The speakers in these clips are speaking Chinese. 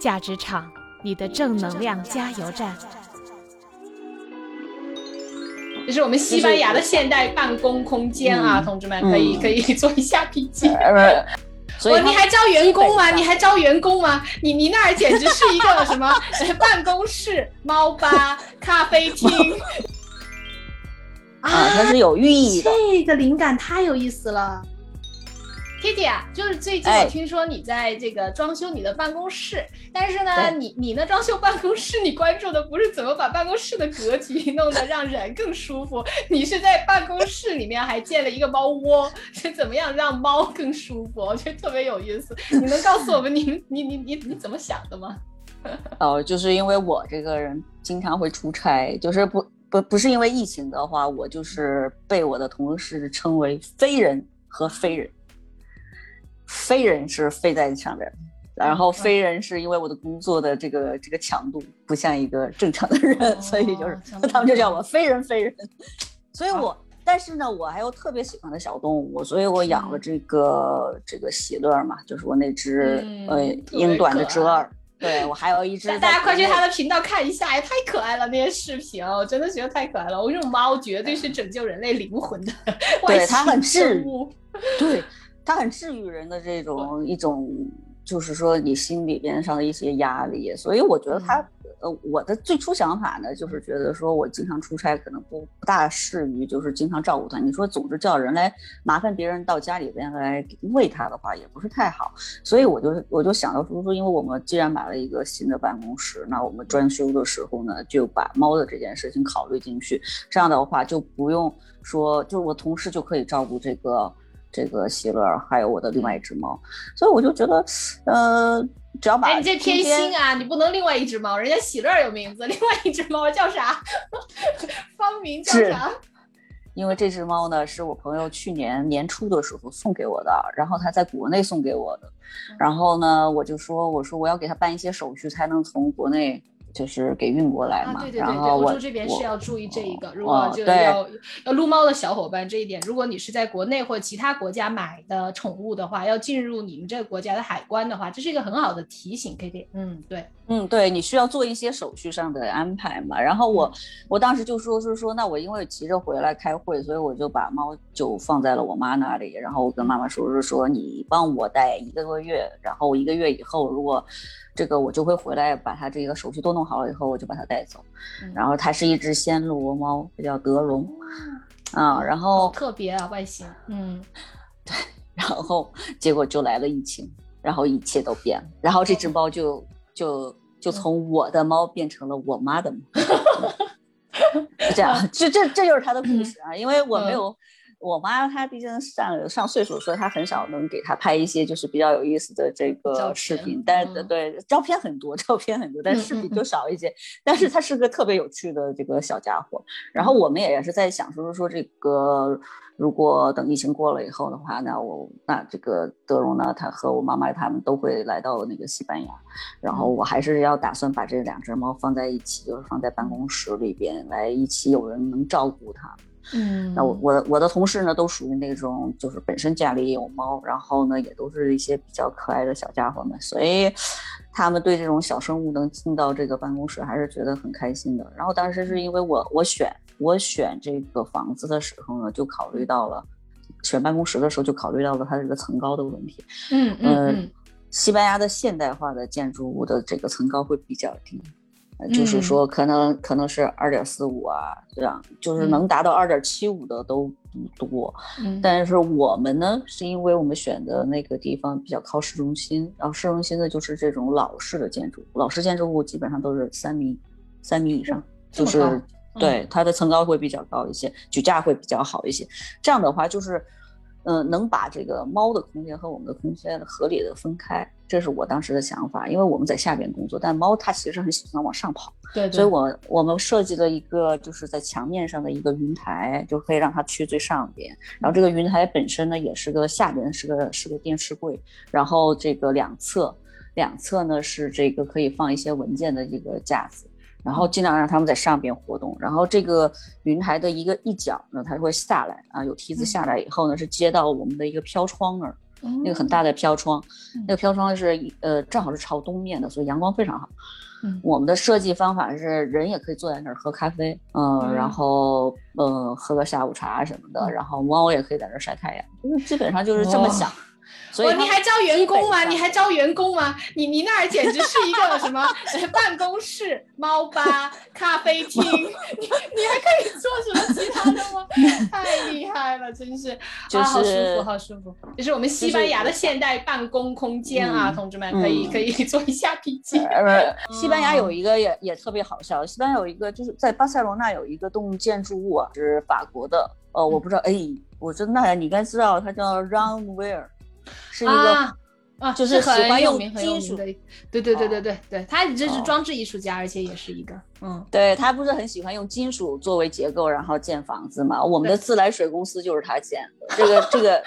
价值场，你的正能量加油站。这是我们西班牙的现代办公空间啊，同志们可以可以做一下笔记。所以你还招员工吗？你还招员工吗？你你那儿简直是一个什么 办公室、猫吧、咖啡厅啊！它是有寓意的。这个灵感太有意思了。Kitty 啊，就是最近我听说你在这个装修你的办公室，但是呢，你你呢装修办公室，你关注的不是怎么把办公室的格局 弄得让人更舒服，你是在办公室里面还建了一个猫窝，是怎么样让猫更舒服？我觉得特别有意思。你能告诉我们 你你你你你怎么想的吗？哦，就是因为我这个人经常会出差，就是不不不是因为疫情的话，我就是被我的同事称为非人和非人。飞人是飞在上面，然后非人是因为我的工作的这个这个强度不像一个正常的人，所以就是他们就叫我非人非人。所以我但是呢，我还有特别喜欢的小动物，所以我养了这个这个喜乐嘛，就是我那只呃英短的折耳。对我还有一只。大家快去他的频道看一下，也，太可爱了那些视频，我真的觉得太可爱了。我这种猫绝对是拯救人类灵魂的 对它很治愈，对。它很治愈人的这种一种，就是说你心里边上的一些压力，所以我觉得它，呃，我的最初想法呢，就是觉得说我经常出差，可能不不大适于就是经常照顾它。你说总是叫人来麻烦别人到家里边来喂它的话，也不是太好。所以我就我就想到说说，因为我们既然买了一个新的办公室，那我们装修的时候呢，就把猫的这件事情考虑进去，这样的话就不用说，就我同事就可以照顾这个。这个喜乐还有我的另外一只猫，所以我就觉得，呃，只要把哎，你这偏心啊！你不能另外一只猫，人家喜乐有名字，另外一只猫叫啥？芳名叫啥？因为这只猫呢，是我朋友去年年初的时候送给我的，然后他在国内送给我的，然后呢，我就说，我说我要给他办一些手续，才能从国内。就是给运过来嘛，对对对对欧洲这边是要注意这一个，如果就要要撸猫的小伙伴这一点，如果你是在国内或其他国家买的宠物的话，要进入你们这个国家的海关的话，这是一个很好的提醒，K K，，嗯，对，嗯，对你需要做一些手续上的安排嘛。然后我我当时就说是说，那我因为急着回来开会，所以我就把猫就放在了我妈那里，然后我跟妈妈说是说你帮我带一个多月，然后一个月以后如果。这个我就会回来，把它这个手续都弄好了以后，我就把它带走。然后它是一只暹罗猫，它叫德龙，啊，然后特别啊外形，嗯，对，然后结果就来了疫情，然后一切都变了，然后这只猫就就就从我的猫变成了我妈的猫，是这样，这这这就是它的故事啊，因为我没有。我妈她毕竟上上岁数，所以她很少能给她拍一些就是比较有意思的这个视频。但是对照片很多，照片很多，但视频就少一些。但是她是个特别有趣的这个小家伙。然后我们也是在想，说说这个，如果等疫情过了以后的话，那我那这个德荣呢，他和我妈妈他们都会来到那个西班牙。然后我还是要打算把这两只猫放在一起，就是放在办公室里边来一起，有人能照顾它。嗯，那我我我的同事呢，都属于那种就是本身家里也有猫，然后呢也都是一些比较可爱的小家伙们，所以他们对这种小生物能进到这个办公室还是觉得很开心的。然后当时是因为我我选我选这个房子的时候呢，就考虑到了选办公室的时候就考虑到了它这个层高的问题。嗯嗯，西班牙的现代化的建筑物的这个层高会比较低。就是说，可能可能是二点四五啊，这样就是能达到二点七五的都不多。但是我们呢，是因为我们选的那个地方比较靠市中心，然后市中心的就是这种老式的建筑，老式建筑物基本上都是三米三米以上，就是对它的层高会比较高一些，举架会比较好一些。这样的话，就是嗯，能把这个猫的空间和我们的空间合理的分开。这是我当时的想法，因为我们在下边工作，但猫它其实很喜欢往上跑，对，所以我我们设计了一个就是在墙面上的一个云台，就可以让它去最上边。然后这个云台本身呢，也是个下边是个是个电视柜，然后这个两侧两侧呢是这个可以放一些文件的这个架子，然后尽量让他们在上边活动。然后这个云台的一个一角呢，它会下来啊，有梯子下来以后呢，是接到我们的一个飘窗那儿。那个很大的飘窗，那个飘窗是呃正好是朝东面的，所以阳光非常好。嗯，我们的设计方法是人也可以坐在那儿喝咖啡，嗯，然后嗯喝个下午茶什么的，然后猫也可以在那儿晒太阳，就是基本上就是这么想。所以你还招员工吗？你还招员工吗？你你那儿简直是一个什么办公室、猫吧、咖啡厅，你你还可以做什么其他的吗？太厉害了，真是，就是好舒服，好舒服。这是我们西班牙的现代办公空间啊，同志们可以可以做一下笔记。呃，西班牙有一个也也特别好笑，西班牙有一个就是在巴塞罗那有一个栋建筑物啊，是法国的，呃，我不知道，哎，我真的你应该知道，它叫 Runway。是一个啊，就是喜欢用金属的，对对对对对对，他这是装置艺术家，而且也是一个，嗯，对他不是很喜欢用金属作为结构，然后建房子嘛？我们的自来水公司就是他建的，这个这个。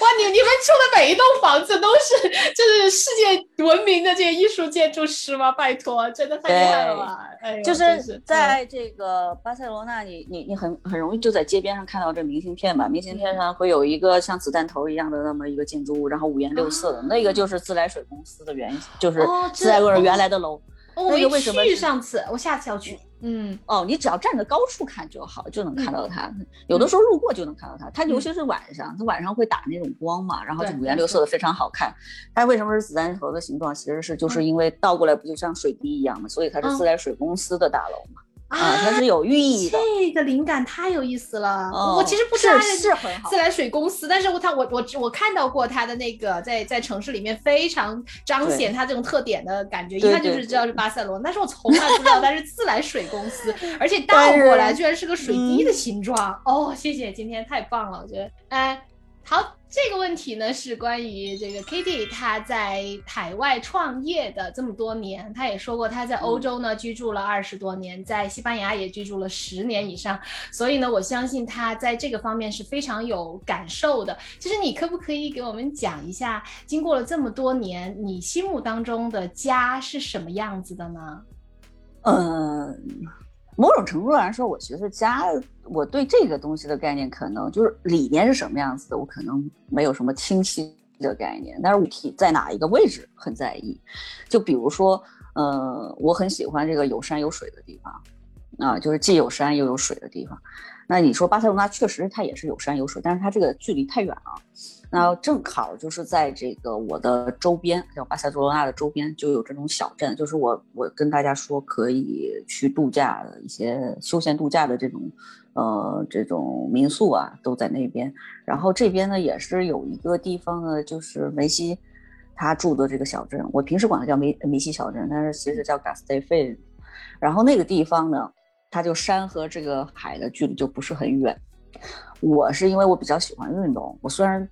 哇，你你们住的每一栋房子都是就是世界闻名的这些艺术建筑师吗？拜托，真的太厉害了吧！哎，就是在这个巴塞罗那，你你你很很容易就在街边上看到这明信片吧？明信片上会有一个像子弹头一样的那么一个建筑物，然后五颜六色的，那个就是自来水公司的原型，就是自来水原来的楼。那个为什么？上次我下次要去。嗯哦，你只要站在高处看就好，就能看到它。有的时候路过就能看到它。它尤其是晚上，它晚上会打那种光嘛，然后就五颜六色的，非常好看。它为什么是子弹头的形状？其实是就是因为倒过来不就像水滴一样嘛，所以它是自来水公司的大楼嘛。啊，它是有寓意的。这个灵感太有意思了。我其实不知道是很好自来水公司，但是我他我我我看到过它的那个在在城市里面非常彰显它这种特点的感觉，一看就是知道是巴塞罗那，但是我从来不知道它是自来水公司，而且倒过来居然是个水滴的形状。哦，谢谢，今天太棒了，我觉得，哎。好，这个问题呢是关于这个 Kitty 他在海外创业的这么多年，他也说过他在欧洲呢居住了二十多年，在西班牙也居住了十年以上，所以呢，我相信他在这个方面是非常有感受的。其实你可不可以给我们讲一下，经过了这么多年，你心目当中的家是什么样子的呢？嗯。某种程度上来说，我觉得家，我对这个东西的概念可能就是里面是什么样子的，我可能没有什么清晰的概念。但是我体在哪一个位置很在意。就比如说，呃，我很喜欢这个有山有水的地方，啊，就是既有山又有水的地方。那你说巴塞罗那确实它也是有山有水，但是它这个距离太远了。那正好就是在这个我的周边，叫巴塞罗那的周边，就有这种小镇，就是我我跟大家说可以去度假的一些休闲度假的这种，呃，这种民宿啊，都在那边。然后这边呢也是有一个地方呢，就是梅西他住的这个小镇，我平时管它叫梅梅西小镇，但是其实叫 g a s t e f e 然后那个地方呢，它就山和这个海的距离就不是很远。我是因为我比较喜欢运动，我虽然。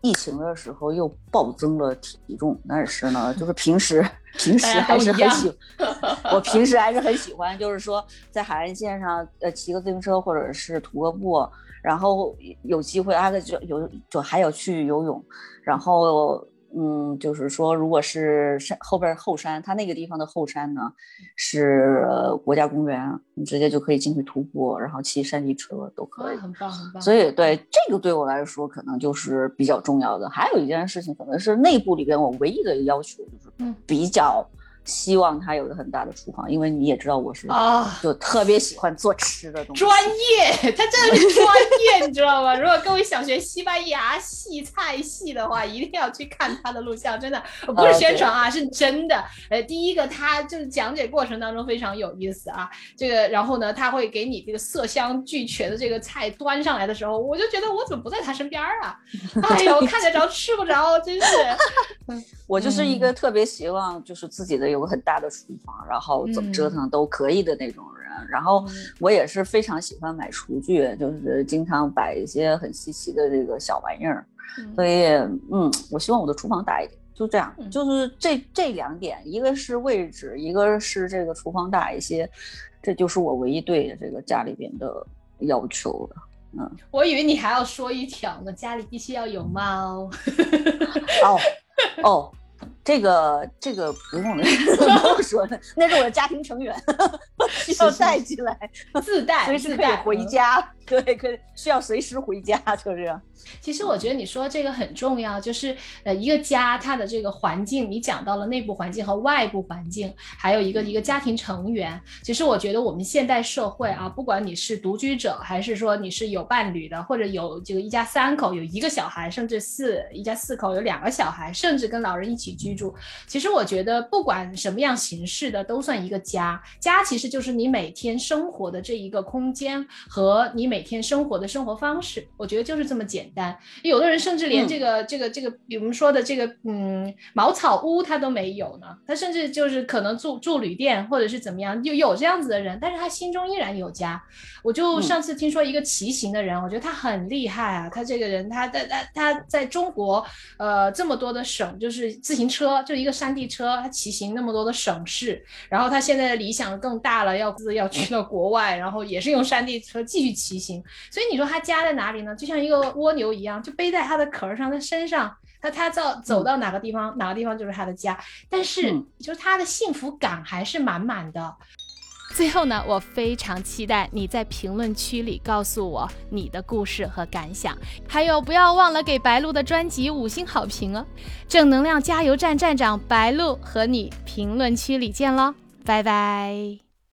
疫情的时候又暴增了体重，但是呢，就是平时平时还是很喜，我平时还是很喜欢，就是说在海岸线上，呃，骑个自行车或者是徒个步，然后有机会啊，就有就还有去游泳，然后。嗯，就是说，如果是山后边后山，它那个地方的后山呢，是国家公园，你直接就可以进去徒步，然后骑山地车都可以，很棒很棒。所以对这个对我来说，可能就是比较重要的。还有一件事情，可能是内部里边我唯一的要求就是比较。希望他有个很大的厨房，因为你也知道我是啊，就特别喜欢做吃的东西。专业，他真的是专业，你知道吗？如果各位想学西班牙系菜系的话，一定要去看他的录像，真的不是宣传啊，是真的。呃，第一个，他就是讲解过程当中非常有意思啊。这个，然后呢，他会给你这个色香俱全的这个菜端上来的时候，我就觉得我怎么不在他身边啊？哎呦，看得着吃不着，真是。我就是一个特别希望就是自己的有。个很大的厨房，然后怎么折腾都可以的那种人。然后我也是非常喜欢买厨具，就是经常摆一些很稀奇的这个小玩意儿。所以，嗯，我希望我的厨房大一点，就这样。就是这这两点，一个是位置，一个是这个厨房大一些，这就是我唯一对这个家里边的要求了。嗯，我以为你还要说一条呢，家里必须要有猫。哦哦。这个这个不用不用说，那是我的家庭成员，需要带进来，自带，随时可以回家。对，可以需要随时回家，就是。其实我觉得你说这个很重要，就是呃，一个家它的这个环境，你讲到了内部环境和外部环境，还有一个一个家庭成员。其实我觉得我们现代社会啊，不管你是独居者，还是说你是有伴侣的，或者有这个一家三口有一个小孩，甚至四一家四口有两个小孩，甚至跟老人一起居住。其实我觉得不管什么样形式的，都算一个家。家其实就是你每天生活的这一个空间和你每。每天生活的生活方式，我觉得就是这么简单。有的人甚至连这个、这个、这个，比如说的这个，嗯，茅草屋他都没有呢。他甚至就是可能住住旅店或者是怎么样，就有这样子的人，但是他心中依然有家。我就上次听说一个骑行的人，我觉得他很厉害啊。他这个人，他在他他在中国，呃，这么多的省，就是自行车，就一个山地车，他骑行那么多的省市。然后他现在的理想更大了，要要去到国外，然后也是用山地车继续骑行。所以你说他家在哪里呢？就像一个蜗牛一样，就背在他的壳上，他身上，他他走走到哪个地方，哪个地方就是他的家。但是，就是他的幸福感还是满满的。最后呢，我非常期待你在评论区里告诉我你的故事和感想，还有不要忘了给白鹿的专辑五星好评哦！正能量加油站站长白鹿和你评论区里见喽，拜拜。